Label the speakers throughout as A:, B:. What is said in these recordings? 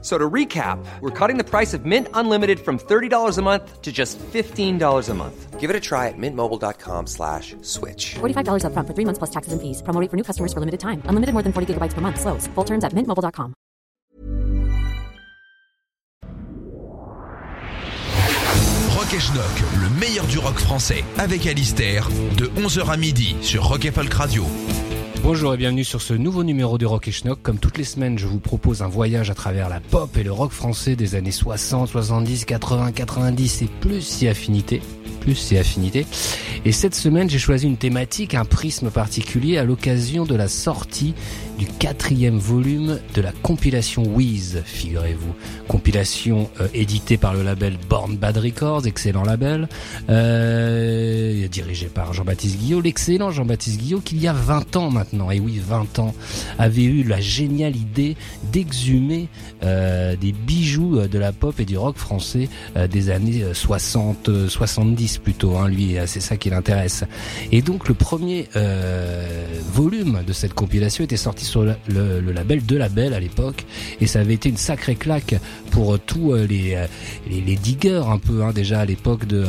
A: So to recap, we're cutting the price of Mint Unlimited from $30 a month to just $15 a month.
B: Give it a try at mintmobile.com slash switch.
C: $45 upfront for three months plus taxes and fees. Promo rate for new customers for limited time. Unlimited more than 40 gigabytes per month. Slows. Full terms at mintmobile.com.
D: Rock et Schnock, le meilleur du rock français, avec Alistair, de 11h à midi sur Rock et Folk Radio.
E: Bonjour et bienvenue sur ce nouveau numéro de Rock et Schnock. Comme toutes les semaines, je vous propose un voyage à travers la pop et le rock français des années 60, 70, 80, 90 et plus si affinité. Plus si affinité. Et cette semaine, j'ai choisi une thématique, un prisme particulier à l'occasion de la sortie du quatrième volume de la compilation Wheeze, figurez-vous. Compilation euh, éditée par le label Born Bad Records, excellent label, euh, dirigé par Jean-Baptiste Guillot, l'excellent Jean-Baptiste Guillot, qu'il y a 20 ans maintenant, et oui 20 ans, avait eu la géniale idée d'exhumer euh, des bijoux de la pop et du rock français des années 60, 70 plutôt, hein, lui c'est ça qui l'intéresse. Et donc le premier volume de cette compilation était sorti sur le, label de label à l'époque. Et ça avait été une sacrée claque pour tous euh, les, euh, les, les diggers un peu hein, déjà à l'époque de,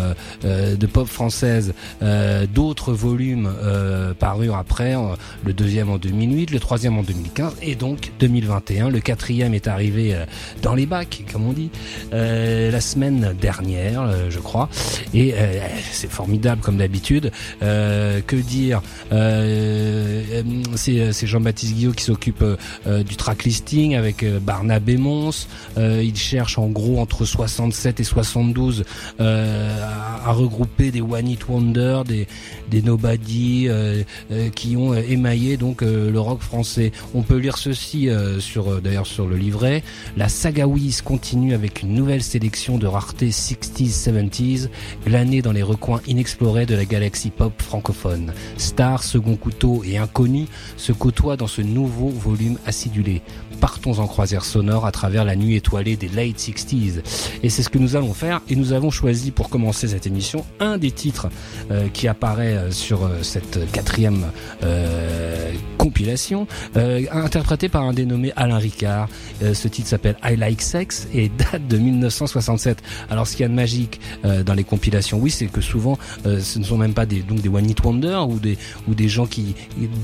E: euh, de pop française. Euh, d'autres volumes euh, parurent après le deuxième en 2008 le troisième en 2015 et donc 2021 le quatrième est arrivé euh, dans les bacs comme on dit euh, la semaine dernière euh, je crois. Et euh, c'est formidable comme d'habitude. Euh, que dire euh, c'est Jean-Baptiste Qui s'occupe euh, du track listing avec euh, Barnabé Mons. Euh, il cherche en gros entre 67 et 72 euh, à, regrouper des One Hit Wonder, des, des Nobody euh, euh, qui ont émaillé donc euh, le rock français. On peut lire ceci euh, sur d'ailleurs sur le livret. La saga Wiz continue avec une nouvelle sélection de raretés 60s, 70s, glanée dans les recoins inexplorés de la galaxie pop francophone. Star, second couteau et inconnu se côtoient dans ce nouveau volume acidulé. Partons en croisière sonore à travers la nuit étoilée des late 60s. Et c'est ce que nous allons faire. Et nous avons choisi pour commencer cette émission un des titres euh, qui apparaît sur euh, cette quatrième euh, compilation, euh, interprété par un dénommé Alain Ricard. Euh, ce titre s'appelle I Like Sex et date de 1967. Alors ce qu'il y a de magique dans les compilations, oui, c'est que souvent ce ne sont même pas des, donc des One Hit Wonder ou des, ou des gens qui,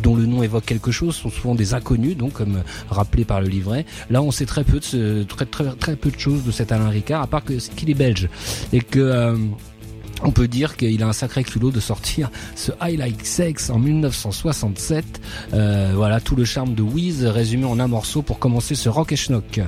E: dont le nom évoque quelque chose, sont souvent des inconnus, donc comme rappelé par le livret. Là, on sait très peu de peu de choses de cet Alain Ricard, à part qu'il est belge et que euh, on peut dire qu'il a un sacré culot de sortir ce I Like Sex en 1967. Euh, voilà tout le charme de Wiz résumé en un morceau pour commencer ce rock et schnock.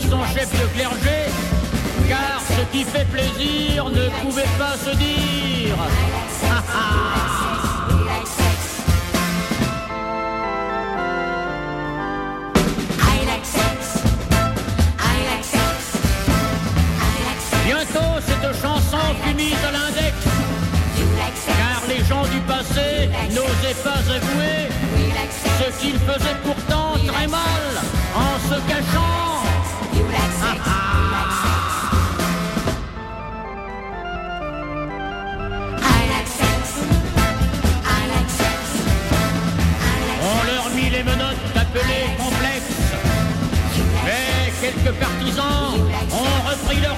F: Son chef de clergé, car ce qui fait plaisir ne pouvait pas se dire. Bientôt cette chanson fut mise à l'index, car les gens du passé n'osaient pas avouer ce qu'ils faisaient pourtant très mal en se cachant. On leur mit les menottes appelées complexes. Mais quelques partisans ont repris leur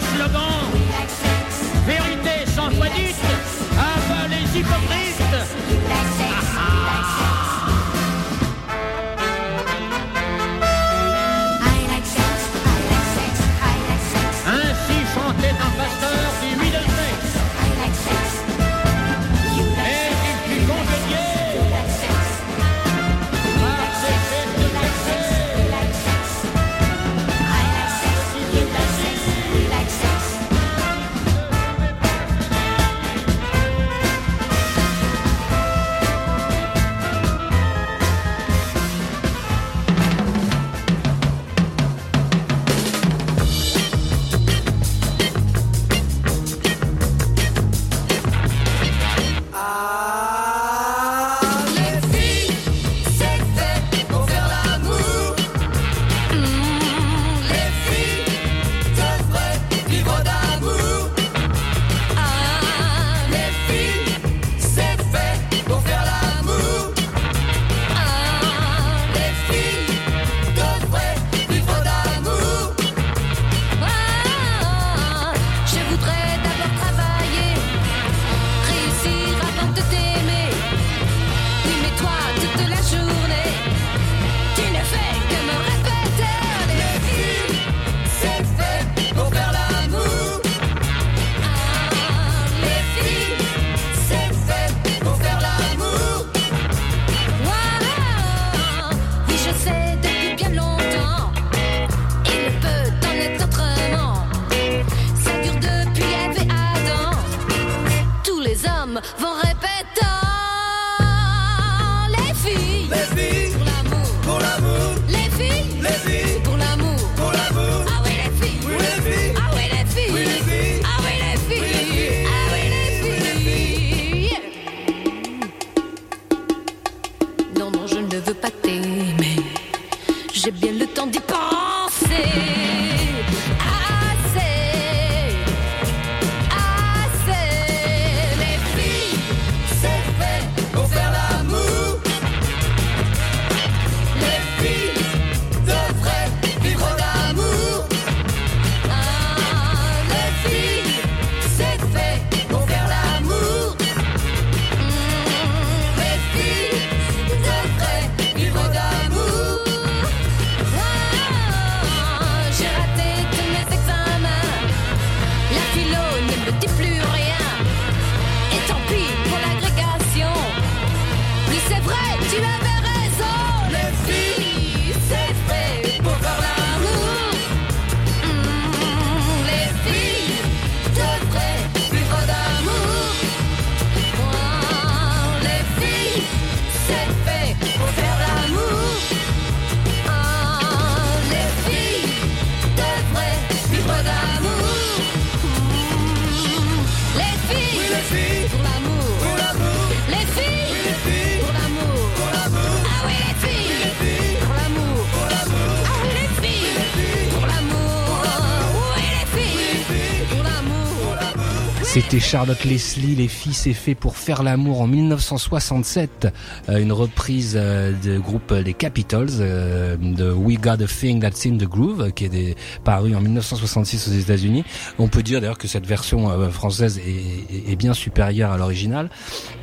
E: Charlotte Leslie, Les filles c'est fait pour faire l'amour en 1967, euh, une reprise euh, du groupe Les Capitals euh, de We Got a Thing That's in the Groove qui est des- paru en 1966 aux États-Unis. On peut dire d'ailleurs que cette version française est, bien supérieure à l'original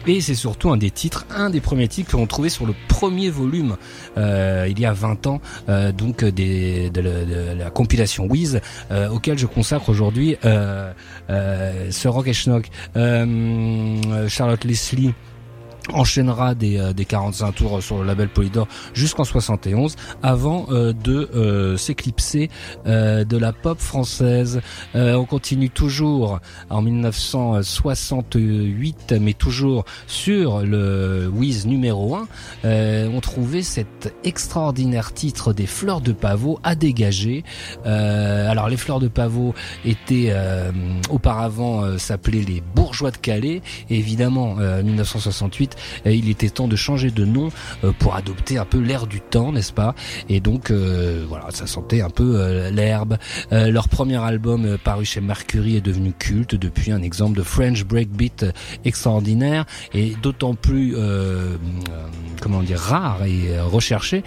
E: et c'est surtout un des titres, un des premiers titres que l'on trouvait sur le premier volume il y a 20 ans donc des, de, la- de la compilation Wiz auquel je consacre aujourd'hui ce rock et Euh, Charlotte Leslie enchaînera des, euh, des 45 tours sur le label Polydor jusqu'en 71 avant euh, de euh, s'éclipser euh, de la pop française. On continue toujours en 1968 mais toujours sur le Wiz numéro 1 euh, on trouvait cet extraordinaire titre des Fleurs de Pavot à dégager. Alors les Fleurs de Pavot étaient auparavant s'appelaient les Bourgeois de Calais et évidemment euh, 1968 il était temps de changer de nom euh, pour adopter un peu l'air du temps n'est-ce pas? Et donc euh, voilà ça sentait un peu euh, l'herbe. Leur premier album paru chez Mercury est devenu culte depuis un exemple de French breakbeat extraordinaire. Et d'autant plus comment dire rare et recherché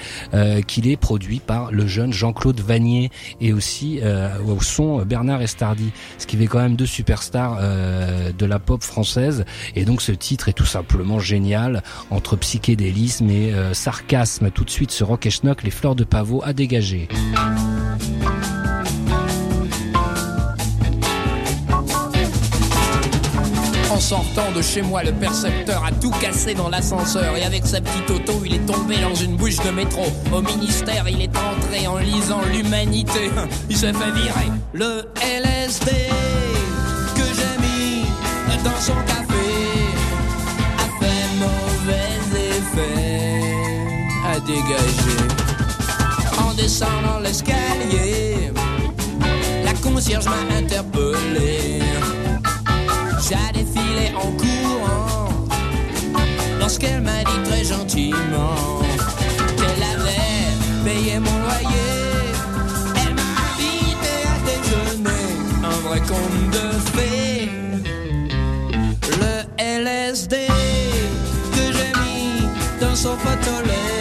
E: qu'il est produit par le jeune Jean-Claude Vanier et aussi au son Bernard Estardi ce qui fait quand même deux superstars de la pop française. Et donc ce titre est tout simplement génial entre psychédélisme et euh, sarcasme tout de suite ce rock et schnock les fleurs de pavot à dégager
G: En sortant de chez moi, le percepteur a tout cassé dans l'ascenseur. Et avec sa petite auto, il est tombé dans une bouche de métro. Au ministère, il est entré en lisant l'humanité. Il s'est fait virer. Le LSD que j'ai mis dans son café En descendant l'escalier, la concierge m'a interpellé. J'ai défilé en courant lorsqu'elle m'a dit très gentiment qu'elle avait payé mon loyer. Elle m'a invité à déjeuner, un vrai conte de fées. Le LSD que j'ai mis dans son potolet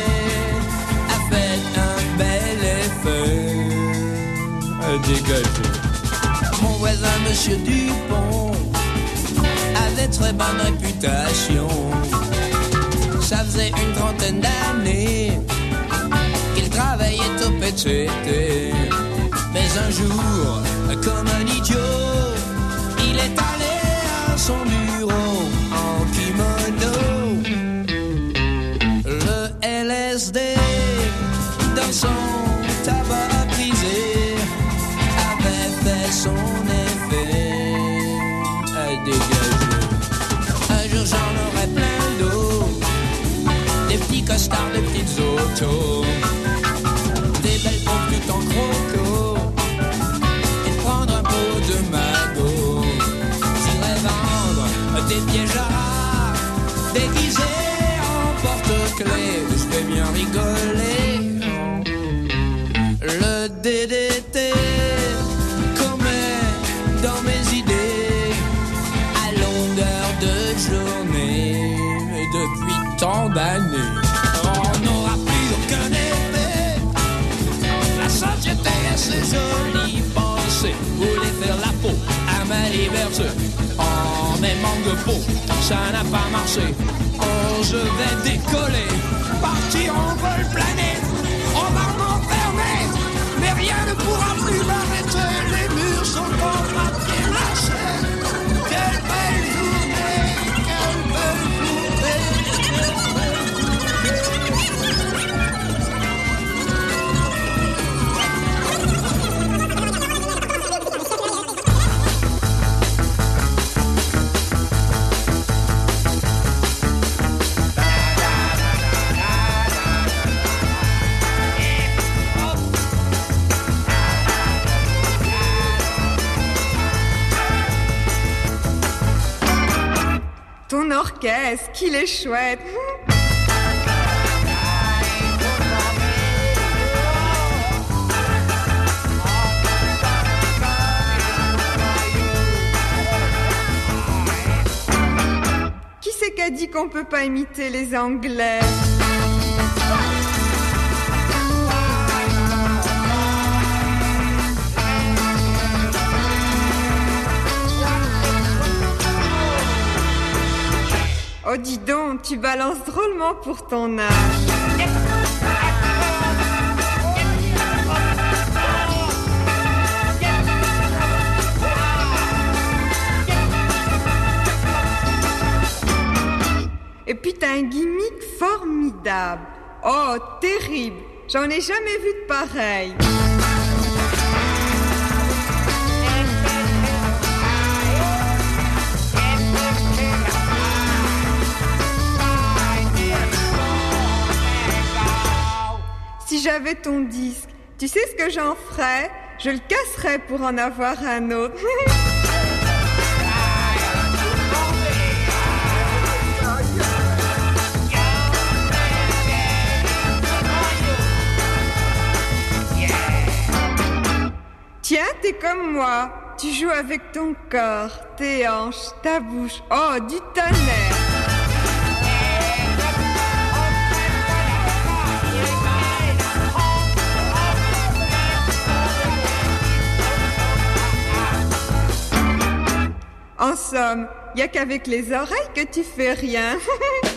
G: Mon voisin, monsieur Dupont, avait très bonne réputation. Ça faisait une trentaine d'années qu'il travaillait au PCT. Mais un jour, comme un en manque de. Ça n'a pas marché. Oh, je vais décoller, partir en vol planer.
H: Orchestre, qu'il est chouette. Qui c'est qui a dit qu'on peut pas imiter les Anglais? Oh dis donc, tu balances drôlement pour ton âge. Et puis t'as un gimmick formidable. Oh, terrible. J'en ai jamais vu de pareil. Si j'avais ton disque, tu sais ce que j'en ferais? Je le casserais pour en avoir un autre. Tiens, t'es comme moi. Tu joues avec ton corps, tes hanches, ta bouche. Oh, du tonnerre. En somme, y a qu'avec les oreilles que tu fais rien.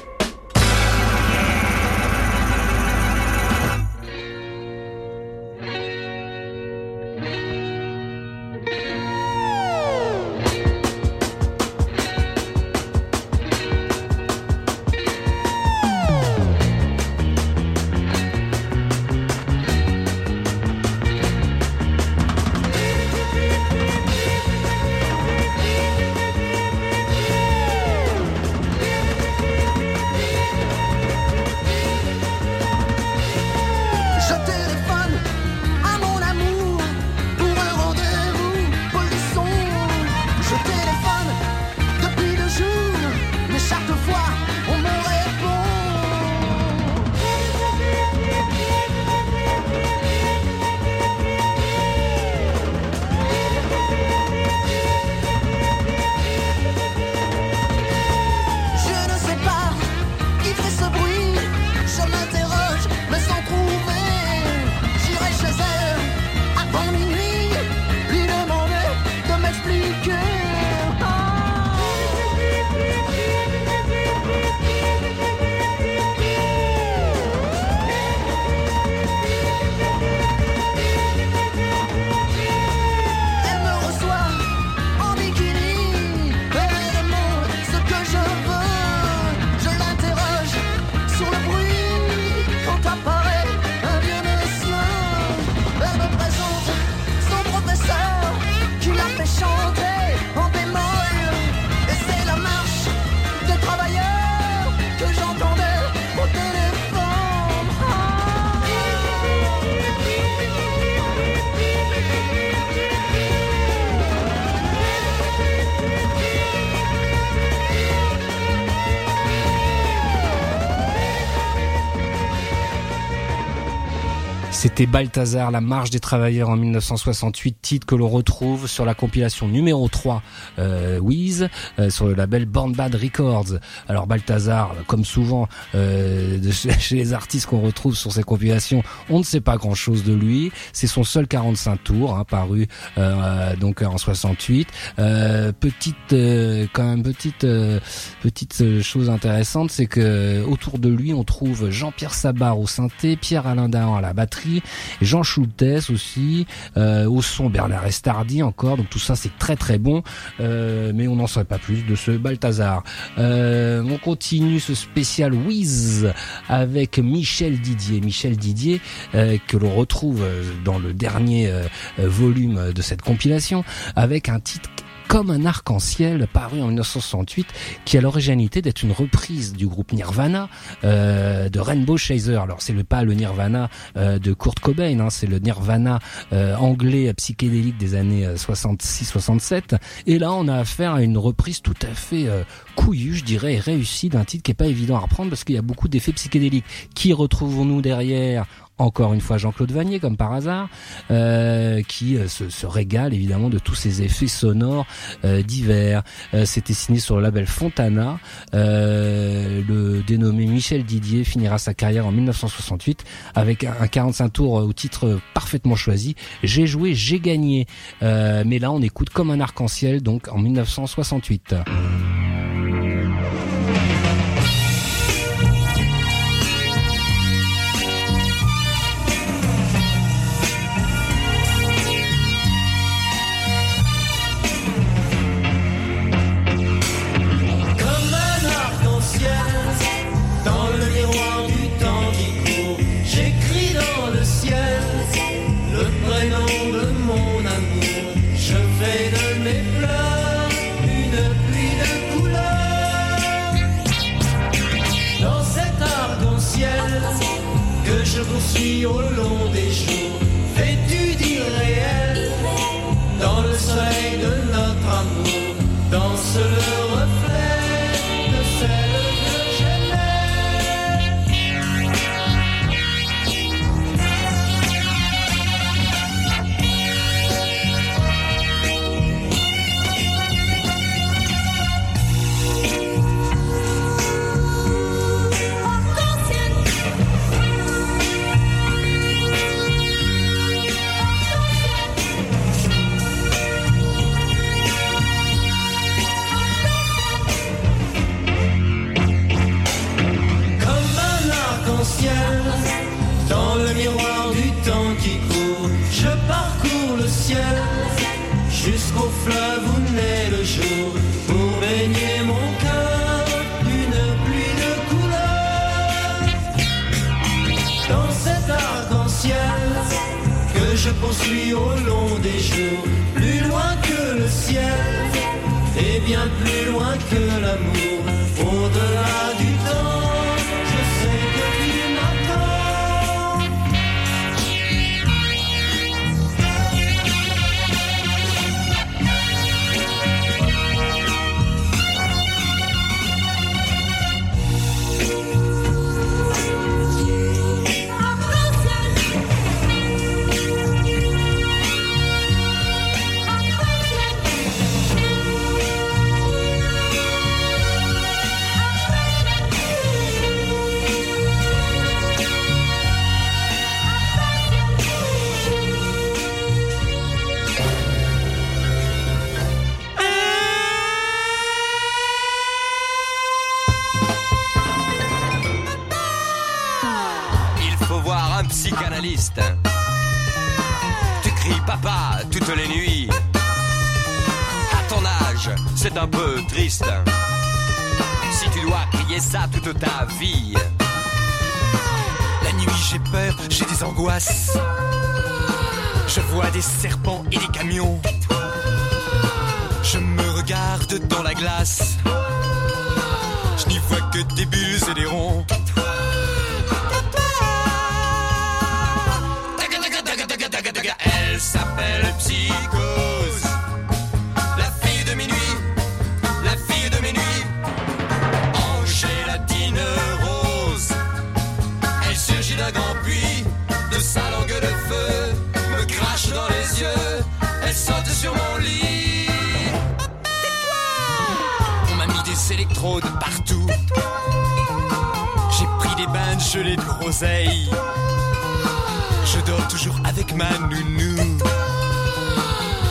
E: C'était Balthazar, la marche des travailleurs en 1968, titre que l'on retrouve sur la compilation numéro 3 euh, Wiz, euh, sur le label Born Bad Records. Alors Balthazar, comme souvent euh, chez les artistes qu'on retrouve sur ces compilations, on ne sait pas grand-chose de lui. C'est son seul 45 tours, hein, paru euh, donc en 68. Euh, petite, euh, quand même petite, petite chose intéressante, c'est que autour de lui, on trouve Jean-Pierre Sabar au synthé, Pierre-Alain Dahan à la batterie, Jean Schultes aussi, euh, au son Bernard Estardi encore, donc tout ça c'est très très bon, euh, mais on n'en sait pas plus de ce Balthazar. Euh, on continue ce spécial Wiz avec Michel Didier. Michel Didier que l'on retrouve dans le dernier volume de cette compilation avec un titre Comme un arc-en-ciel, paru en 1968, qui a l'originalité d'être une reprise du groupe Nirvana euh, de Rainbow Chaser. Alors c'est le pas le Nirvana euh, de Kurt Cobain, hein, c'est le Nirvana euh, anglais psychédélique des années 66-67. Et là, on a affaire à une reprise tout à fait couillue, je dirais, et réussie d'un titre qui est pas évident à reprendre parce qu'il y a beaucoup d'effets psychédéliques. Qui retrouvons-nous derrière? Encore une fois Jean-Claude Vanier comme par hasard, euh, qui euh, se, régale évidemment de tous ces effets sonores euh, divers. Euh, C'était signé sur le label Fontana. Le dénommé Michel Didier finira sa carrière en 1968 avec un, un 45 tours au titre parfaitement choisi. J'ai joué, j'ai gagné. Mais là on écoute comme un arc-en-ciel donc en 1968.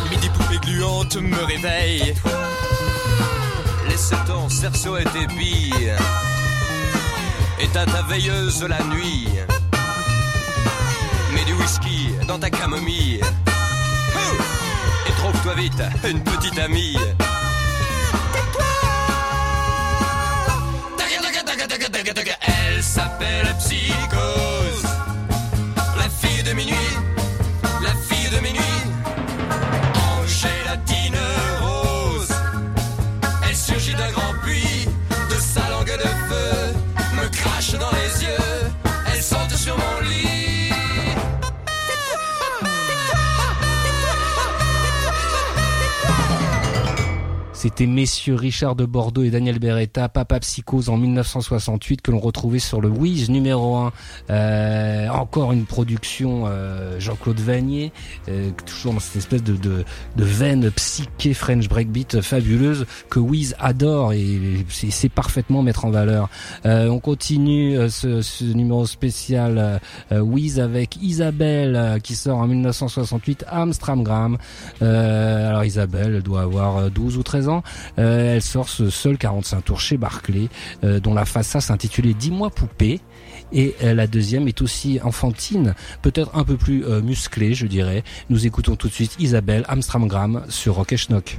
I: Mais des poupées gluantes me réveillent.
J: Laisse ton cerceau et tes billes. Éteins ta veilleuse la nuit. Mets du whisky dans ta camomille. Et trouve-toi vite une petite amie. Elle s'appelle Psychose.
K: Messieurs Richard de Bordeaux et Daniel Beretta, Papa Psychose en 1968 que l'on retrouvait sur le Wiz numéro 1. Euh, encore une production euh, Jean-Claude Vanier, euh, toujours dans cette espèce de, de, de veine psyché French breakbeat fabuleuse que Wiz adore et c'est parfaitement mettre en valeur. Euh, on continue euh, ce, ce numéro spécial euh, Wiz avec Isabelle qui sort en 1968 Amstramgram. Alors Isabelle elle doit avoir euh, 12 ou 13 ans. Euh, elle sort ce seul 45 tours chez Barclay euh, dont la A s'intitulait Dis-moi poupée. Et euh, la deuxième est aussi enfantine, peut-être un peu plus musclée, je dirais. Nous écoutons tout de suite Isabelle Amstramgram sur Rock Schnock.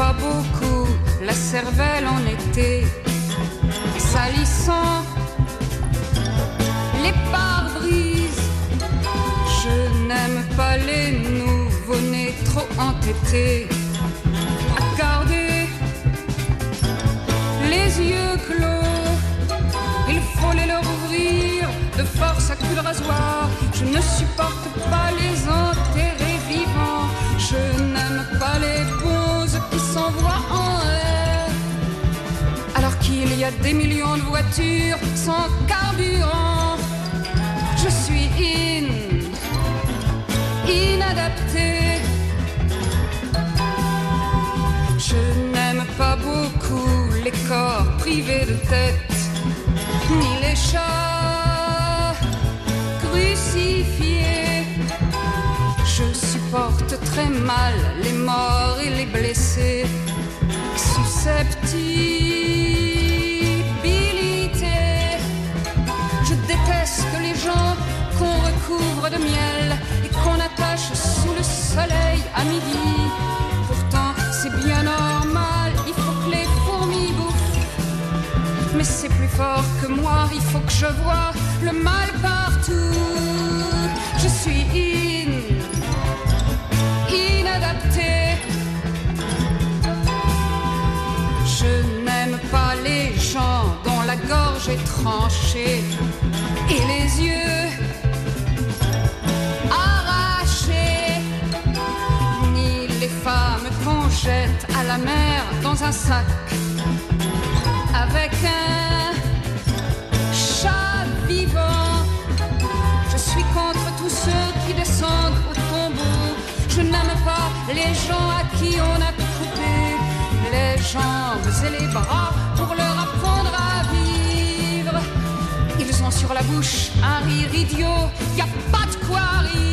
L: Pas
M: beaucoup la cervelle en été, salissant les pare-brises. Je n'aime pas les nouveau-nés trop entêtés, garder les yeux clos. Il faut les leur ouvrir de force à coups de rasoir. Je ne supporte pas les enterrer Qu'il y a des millions de voitures sans carburant. Je suis in, inadapté. Je n'aime pas beaucoup les corps privés de tête, ni les chats crucifiés. Je supporte très mal les morts et les blessés. Susceptibilité. Déteste les gens qu'on recouvre de miel et qu'on attache sous le soleil à midi. Pourtant, c'est bien normal, il faut que les fourmis bouffent. Mais c'est plus fort que moi, il faut que je vois le mal partout. Je suis in, inadapté. Je n'aime pas les gens dont la gorge est tranchée et les yeux arrachés, ni les femmes qu'on jette à la mer dans un sac avec un chat vivant. Je suis contre tous ceux qui descendent au tombeau. Je n'aime pas les gens à qui on a coupé les jambes et les bras la bouche un rire idiot, y a pas de quoi rire.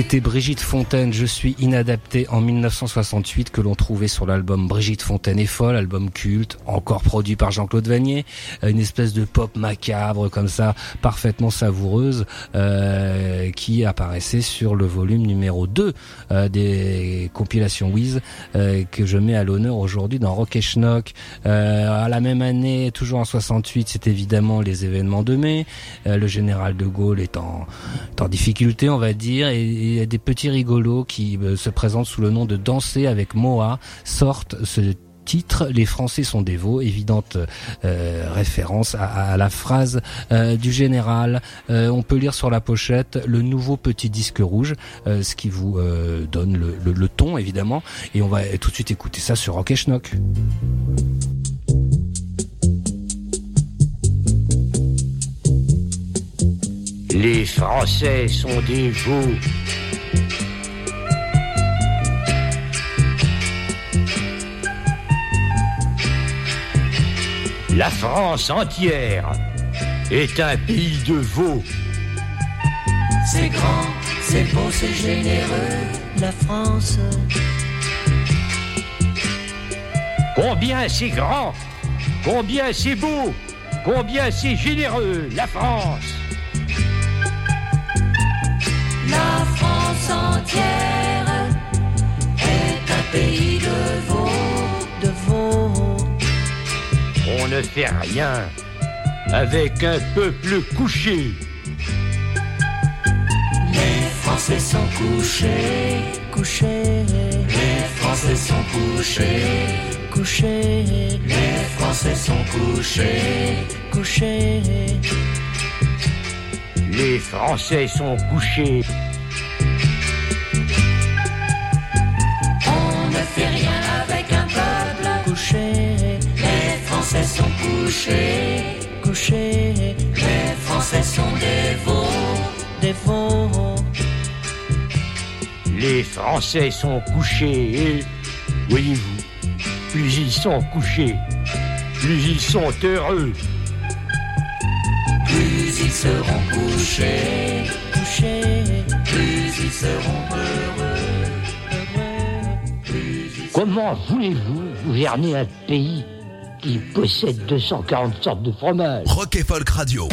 E: C'était Brigitte Fontaine, Je suis inadapté en 1968 que l'on trouvait sur l'album Brigitte Fontaine est folle, album culte, encore produit par Jean-Claude Vanier, Euh, une espèce de pop macabre comme ça, parfaitement savoureuse, euh, qui apparaissait sur le volume numéro 2 euh, des compilations Wiz euh, que je mets à l'honneur aujourd'hui dans Rock et Schnock. Euh, à la même année, toujours en 68, c'est évidemment les événements de mai. Euh, le général de Gaulle est en, est en difficulté, on va dire, et et des petits rigolos qui euh, se présentent sous le nom de Danser avec Moa, sortent ce titre, les Français sont dévots, évidente euh, référence à, la phrase euh, du général. On peut lire sur la pochette le nouveau petit disque rouge, ce qui vous donne le ton évidemment. Et on va tout de suite écouter ça sur Rock et Schnock.
F: Les Français sont des veaux. La France entière est un pays de veaux.
N: C'est grand, c'est beau, c'est généreux, la France.
F: Combien c'est grand, combien c'est beau, combien c'est généreux, la France.
N: La France entière est un pays de veaux, de veaux.
F: On ne fait rien avec un peuple couché.
N: Les Français sont couchés, couchés. Les Français sont couchés, couchés. Les Français sont couchés, couchés.
F: Les Français sont couchés.
N: On ne fait rien avec un peuple couché. Les Français sont couchés, couchés. Les Français sont des veaux, des veaux.
F: Les Français sont couchés et, voyez-vous, plus ils sont couchés, plus ils sont heureux.
N: Plus ils seront couchés, couchés. Plus ils seront heureux, heureux.
F: Comment voulez-vous gouverner un pays qui possède 240 sortes de fromages
D: Rock et Folk Radio.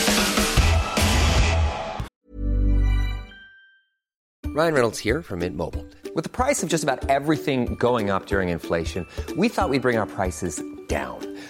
B: Ryan Reynolds here from Mint Mobile. With the price of just about everything going up during inflation, we thought we'd bring our prices down.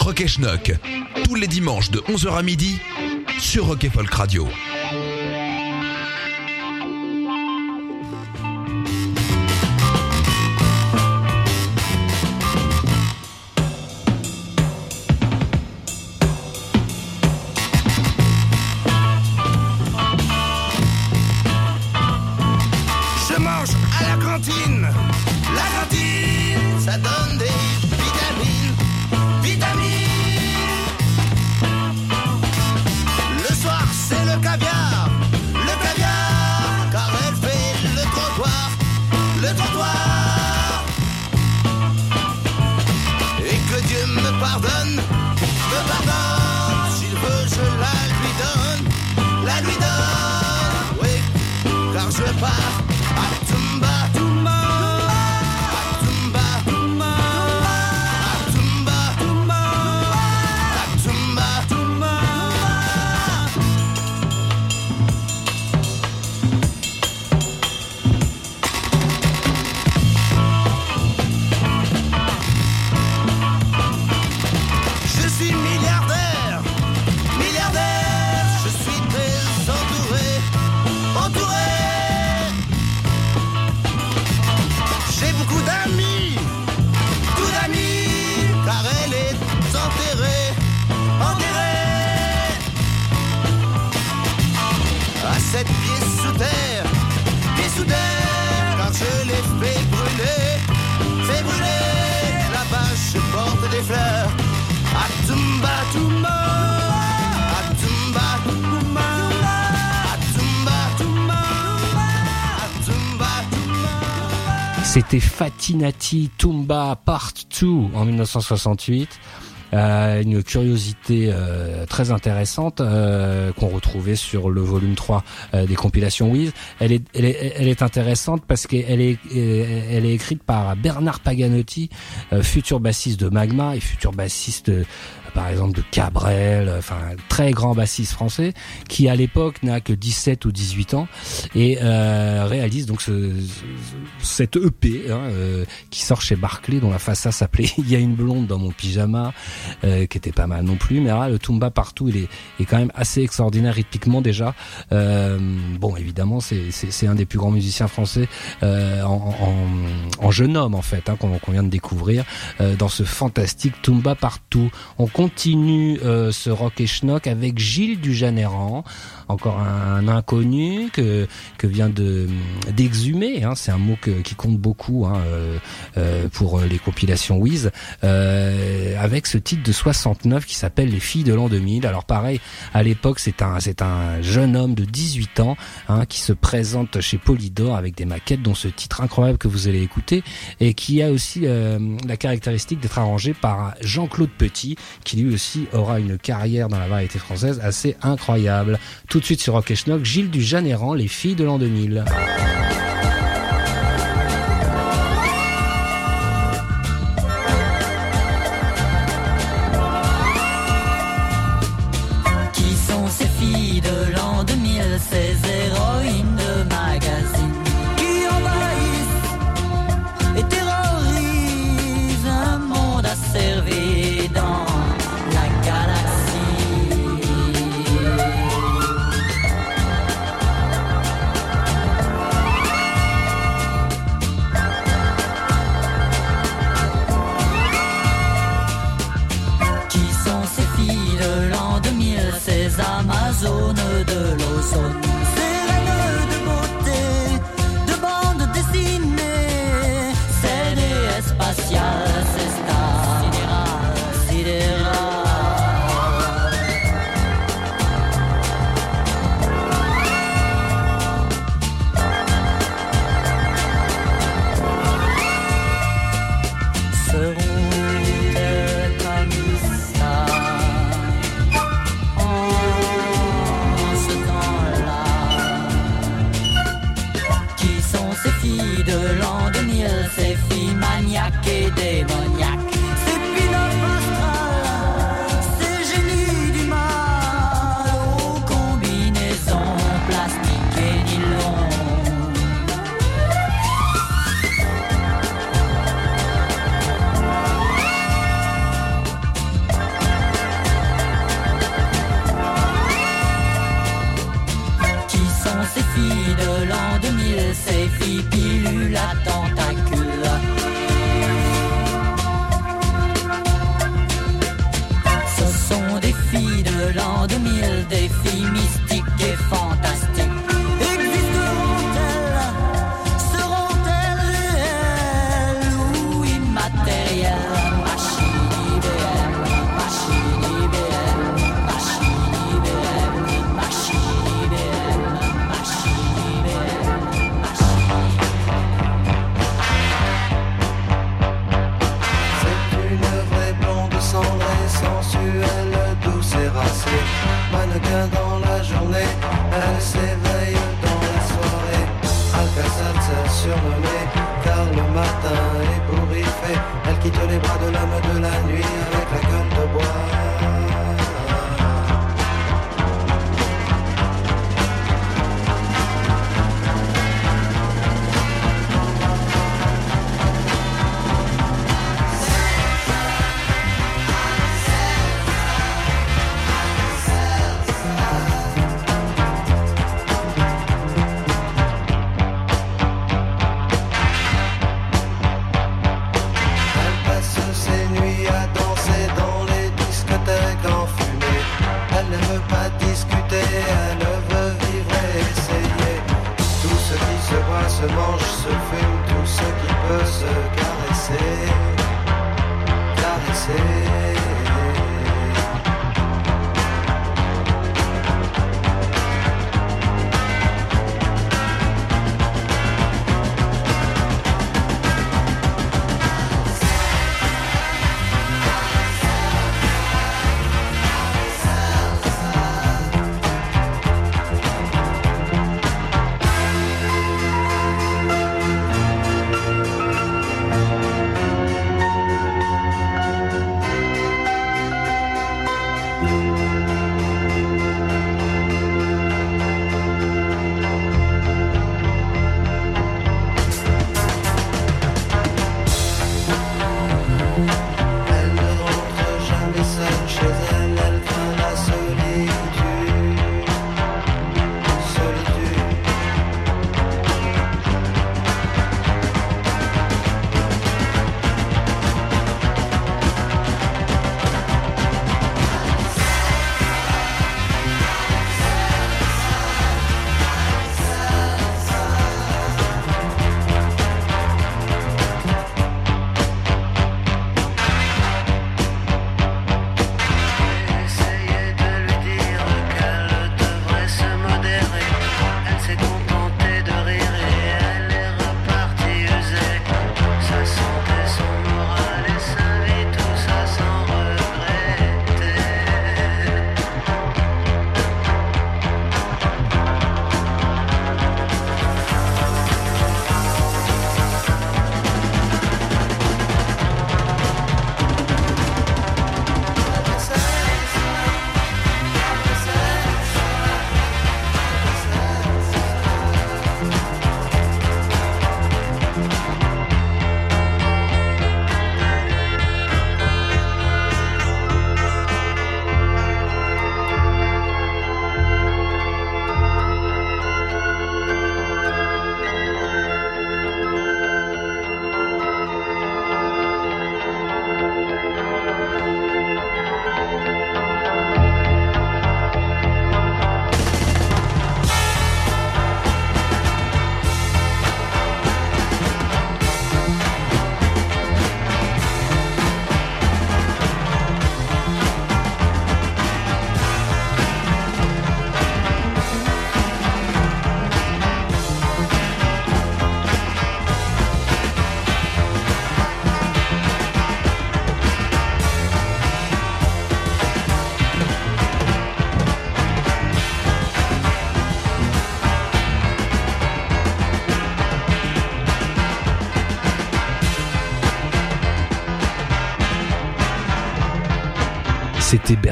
D: Rock et Schnock. Tous les dimanches de 11h à midi sur Rock et Folk Radio.
E: C'était Fatinati Tumba Part 2 en 1968. Euh, une curiosité euh, très intéressante euh, qu'on retrouvait sur le volume 3 euh, des compilations Wiz. Elle est, intéressante parce qu'elle est, est écrite par Bernard Paganotti, futur bassiste de Magma et futur bassiste par exemple de Cabrel, enfin très grand bassiste français qui à l'époque n'a que 17 ou 18 ans et euh, réalise donc ce, cette EP hein, euh, qui sort chez Barclay dont la façade s'appelait Il y a une blonde dans mon pyjama euh, qui était pas mal non plus. Mais là le Tumba partout il est, est quand même assez extraordinaire rythmiquement déjà. Euh, bon évidemment c'est un des plus grands musiciens français euh, en, en, en jeune homme en fait hein, qu'on qu'on vient de découvrir euh, dans ce fantastique Tumba partout continue euh, ce rock et schnock avec Gilles Dujaneran encore un, inconnu que que vient de d'exhumer hein, c'est un mot que- qui compte beaucoup hein, euh, euh, pour les compilations Wiz euh, avec ce titre de 69 qui s'appelle Les filles de l'an 2000 alors pareil à l'époque c'est un c'est un jeune homme de 18 ans hein, qui se présente chez Polydor avec des maquettes dont ce titre incroyable que vous allez écouter et qui a aussi euh, la caractéristique d'être arrangé par Jean-Claude Petit qui lui aussi aura une carrière dans la variété française assez incroyable. De suite sur Rock et Gilles du Janéran, Les filles de l'an 2000.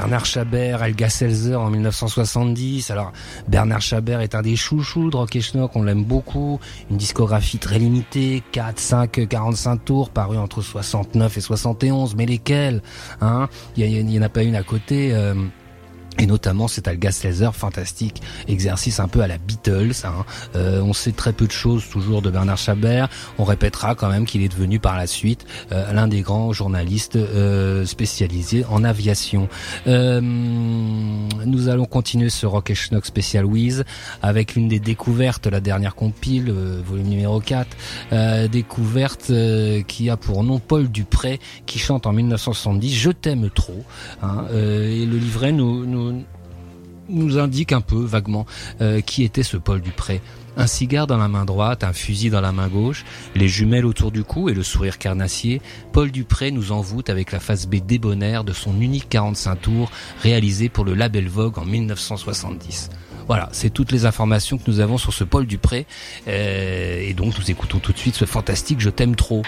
E: Bernard Chabert, Elga Seltzer en 1970. Alors Bernard Chabert est un des chouchous de Rock et Schnock, on l'aime beaucoup. Une discographie très limitée, 4, 5, 45 tours, paru entre 69 et 71. Mais lesquels hein? Il y, a- il y en a pas une à côté. euh, et notamment cet Algas Laser, fantastique exercice un peu à la Beatles. hein. Euh, on sait très peu de choses toujours de Bernard Chabert. On répétera quand même qu'il est devenu par la suite euh, l'un des grands journalistes euh, spécialisés en aviation. Euh, nous allons continuer ce Rock et Schnock spécial Wiz avec l'une des découvertes, la dernière compile, euh, volume numéro 4, euh, découverte qui a pour nom Paul Dupré, qui chante en 1970 Je t'aime trop. hein. Et le livret nous, nous, nous indique un peu vaguement euh, qui était ce Paul Dupré. Un cigare dans la main droite, un fusil dans la main gauche, les jumelles autour du cou et le sourire carnassier, Paul Dupré nous envoûte avec la face B débonnaire de son unique 45 tours réalisé pour le label Vogue en 1970. Voilà, c'est toutes les informations que nous avons sur ce Paul Dupré. Euh, et donc nous écoutons tout de suite ce fantastique Je t'aime trop.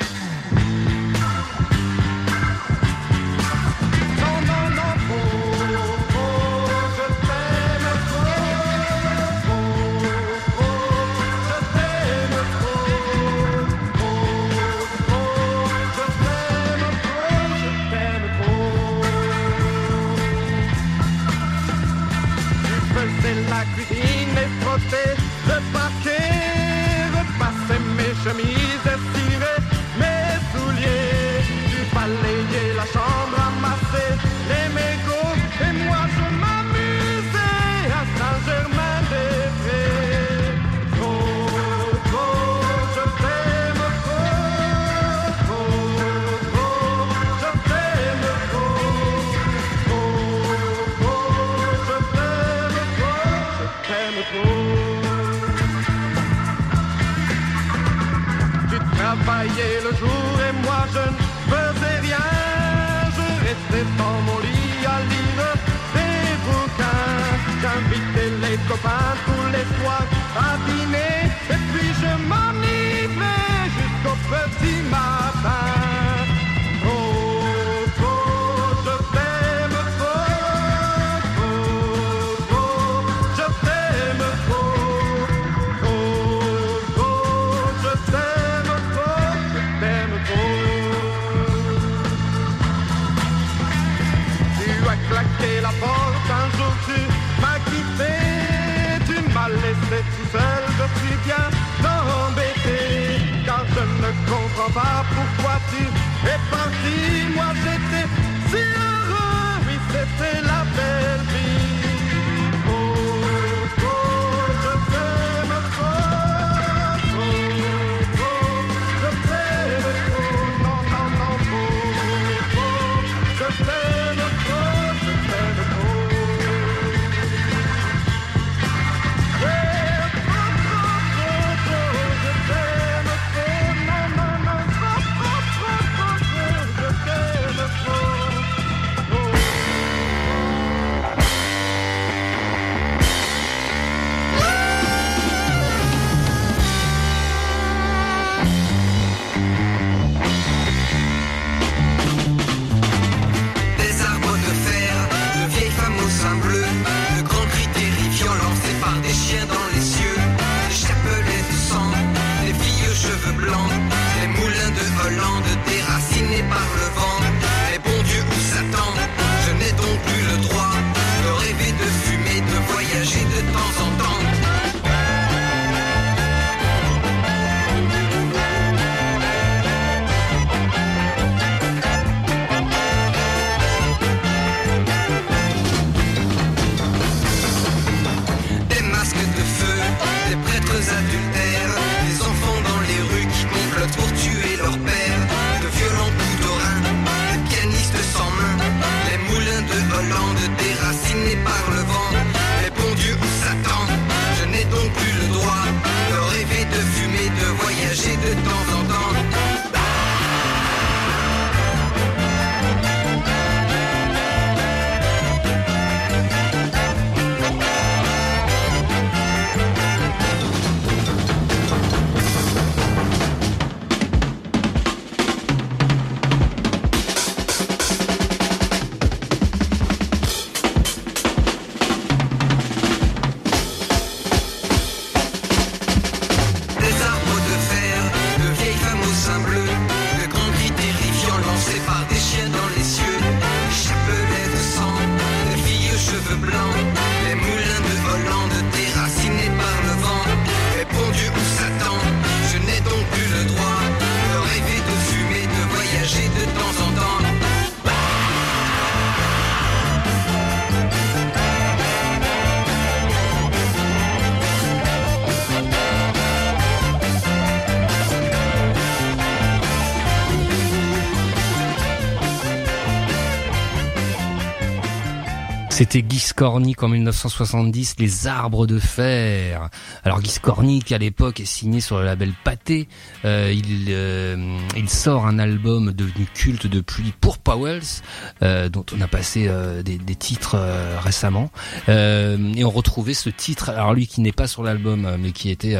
O: C'était
E: Guy Scornic en 1970, Les Arbres de Fer. Alors Guy Scornic à l'époque est signé sur le label Pâté. Euh, il, euh, il sort un album devenu culte depuis pour Powells, euh, dont on a passé euh, des, des titres euh, récemment. Euh, et on retrouvait ce titre, alors lui qui n'est pas sur l'album, mais qui était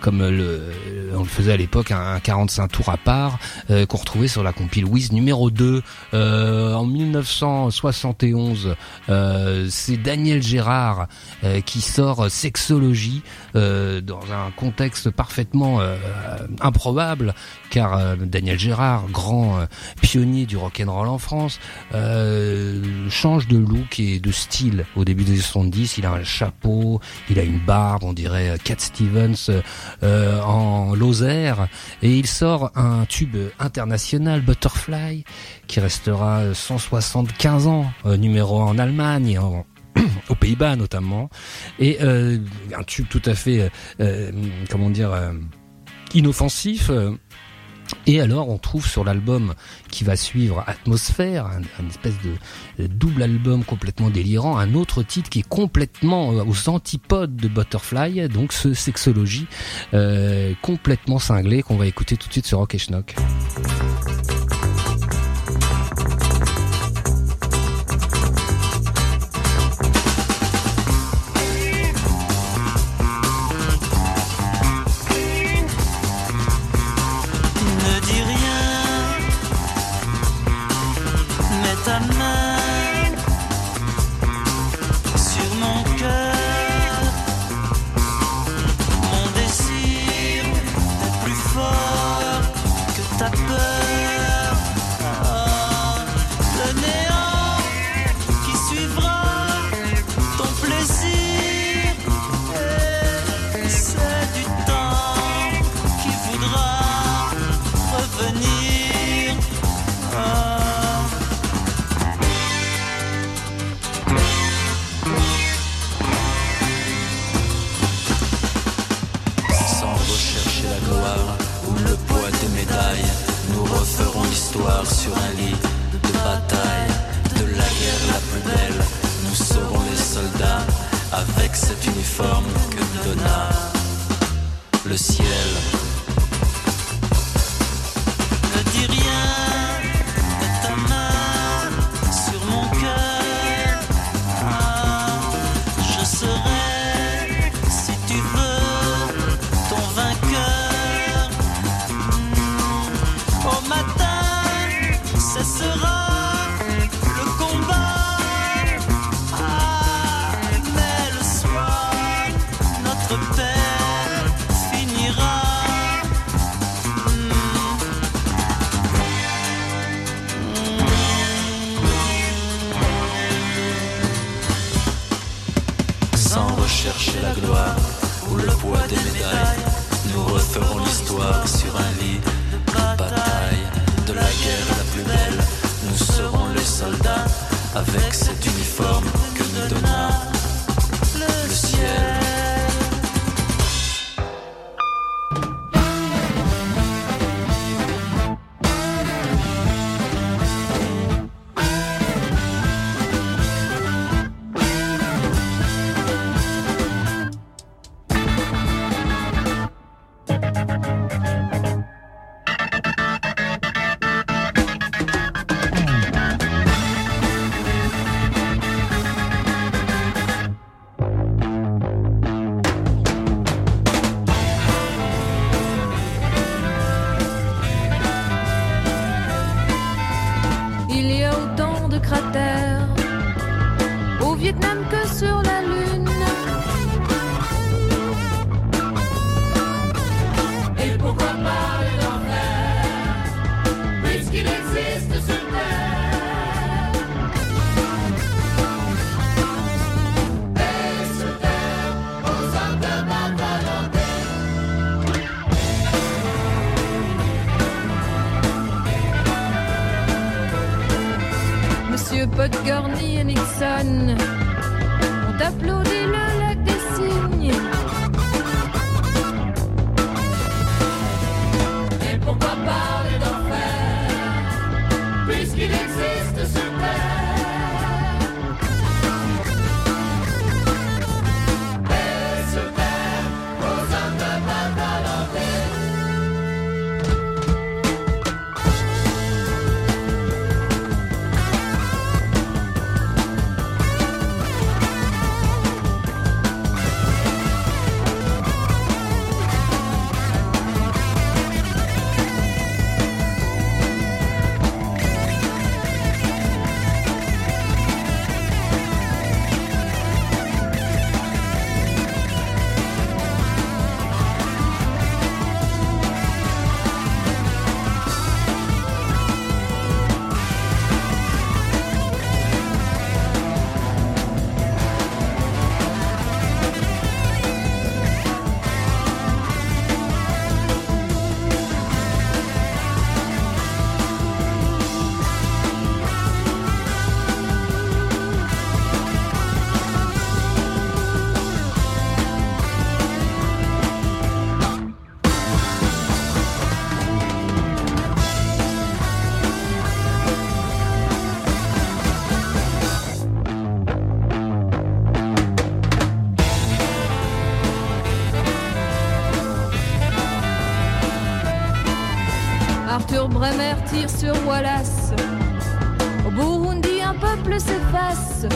E: comme le, on le faisait à l'époque, un, un 45 tours à part, qu'on retrouvait sur la compile Wiz numéro 2 euh, en 1971. Euh, c'est Daniel Gérard euh, qui sort Sexologie euh, dans un contexte parfaitement euh, improbable, car euh, Daniel Gérard, grand euh, pionnier du rock and roll en France, euh, change de look et de style au début des années 70. Il a un chapeau, il a une barbe, on dirait Cat Stevens en Lozère, et il sort un tube international, Butterfly, qui restera 175 ans, numéro 1 en Allemagne aux Pays-Bas notamment, et un tube tout à fait, comment dire, inoffensif.
P: Et alors, on trouve sur l'album qui va suivre Atmosphère, un, espèce de euh, double album complètement délirant, un autre titre qui est complètement euh, aux antipodes de Butterfly, donc ce Sexologie, euh, complètement cinglé, qu'on va écouter tout de suite sur Rock et Schnock.
Q: Podgorny et Nixon. Ont applaudi
R: Au Burundi, un peuple s'efface.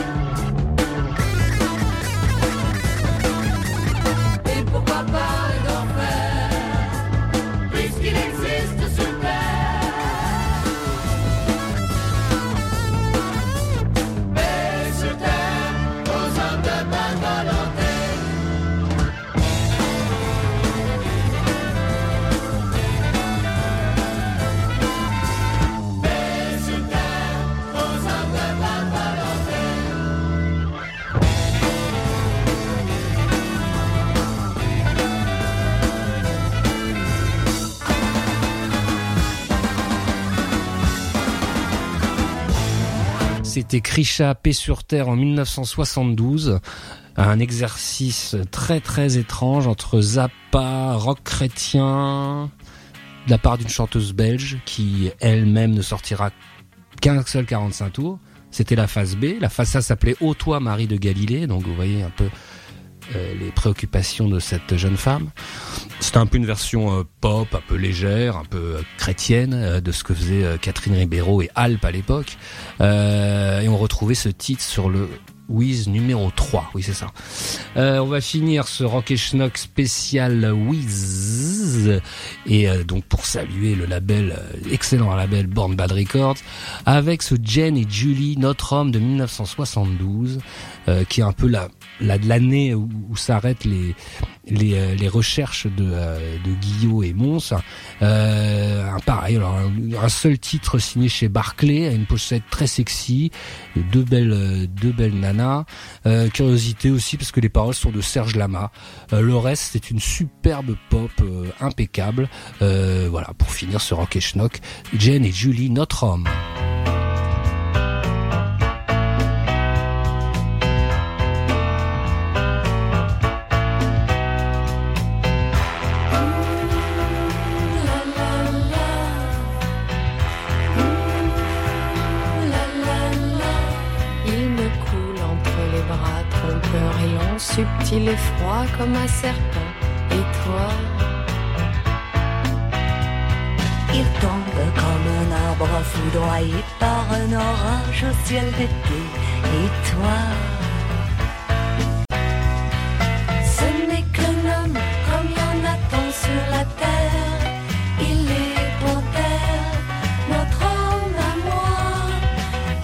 E: C'était Krisha Paix sur Terre en 1972. Un exercice très très étrange entre Zappa, rock chrétien, de la part d'une chanteuse belge qui elle-même ne sortira qu'un seul 45 tours. C'était la phase B. La phase A s'appelait Ô toi Marie de Galilée. Donc vous voyez un peu les préoccupations de cette jeune femme. C'était un peu une version euh, pop, un peu légère, un peu euh, chrétienne euh, de ce que faisait euh, Catherine Ribeiro et Alp à l'époque. Euh, et on retrouvait ce titre sur le Wiz numéro 3. Oui, c'est ça. Euh, on va finir ce Rock Schnock spécial Wiz. Et euh, donc pour saluer le label, euh, excellent label Born Bad Records, avec ce Jen et Julie, notre homme de 1972, euh, qui est un peu la l'année où, où s'arrêtent les les, euh, les recherches de, euh, de Guillot et Mons. Euh, un pareil, alors un, seul titre signé chez Barclay, une pochette très sexy, deux belles euh, deux belles nanas. Euh, curiosité aussi parce que les paroles sont de Serge Lama. Euh, le reste c'est une superbe pop impeccable. Voilà pour finir ce rock et schnock, Jen et Julie notre homme.
R: Subtil et froid comme un serpent. Et toi?
S: Il tombe comme un arbre foudroyé par un orage au ciel d'été. Et toi,
R: Ce n'est qu'un homme comme il y en a tant sur la terre. Il est panthère, notre homme à moi.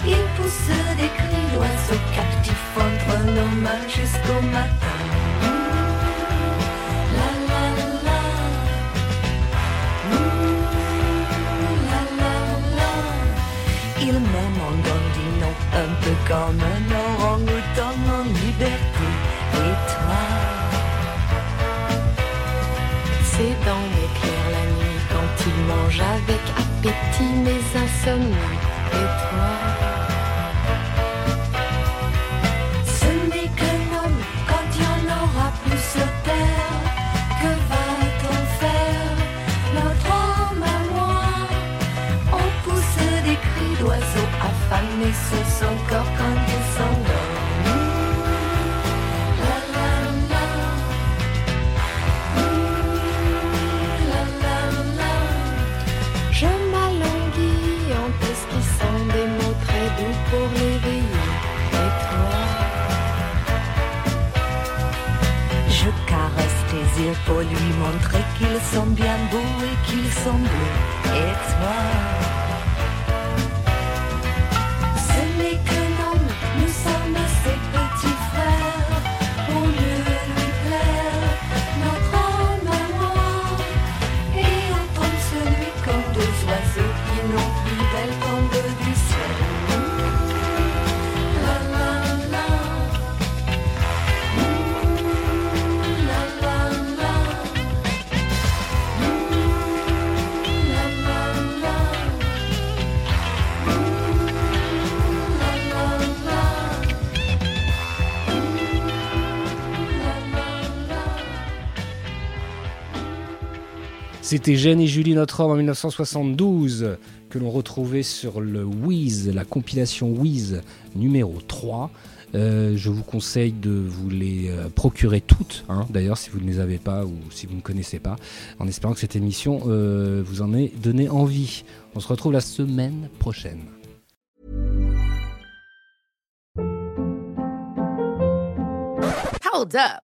S: il pousse des cris d'oiseaux captifs entre nos mains peu comme un orang-outan en liberté. Et toi,
R: Ses dents m'éclairent la nuit quand il mange avec appétit mes insomnies. Et toi? Pour
S: lui montrer qu'ils sont bien beaux et qu'ils sont bleus. Et toi?
E: C'était Jeanne et Julie Notre Homme en 1972 que l'on retrouvait sur le Wiz, la compilation Wiz numéro 3. Euh, je vous conseille de vous les euh, procurer toutes, hein, d'ailleurs si vous ne les avez pas ou si vous ne connaissez pas, en espérant que cette émission euh, vous en ait donné envie. On se retrouve la semaine prochaine.
T: Hold up.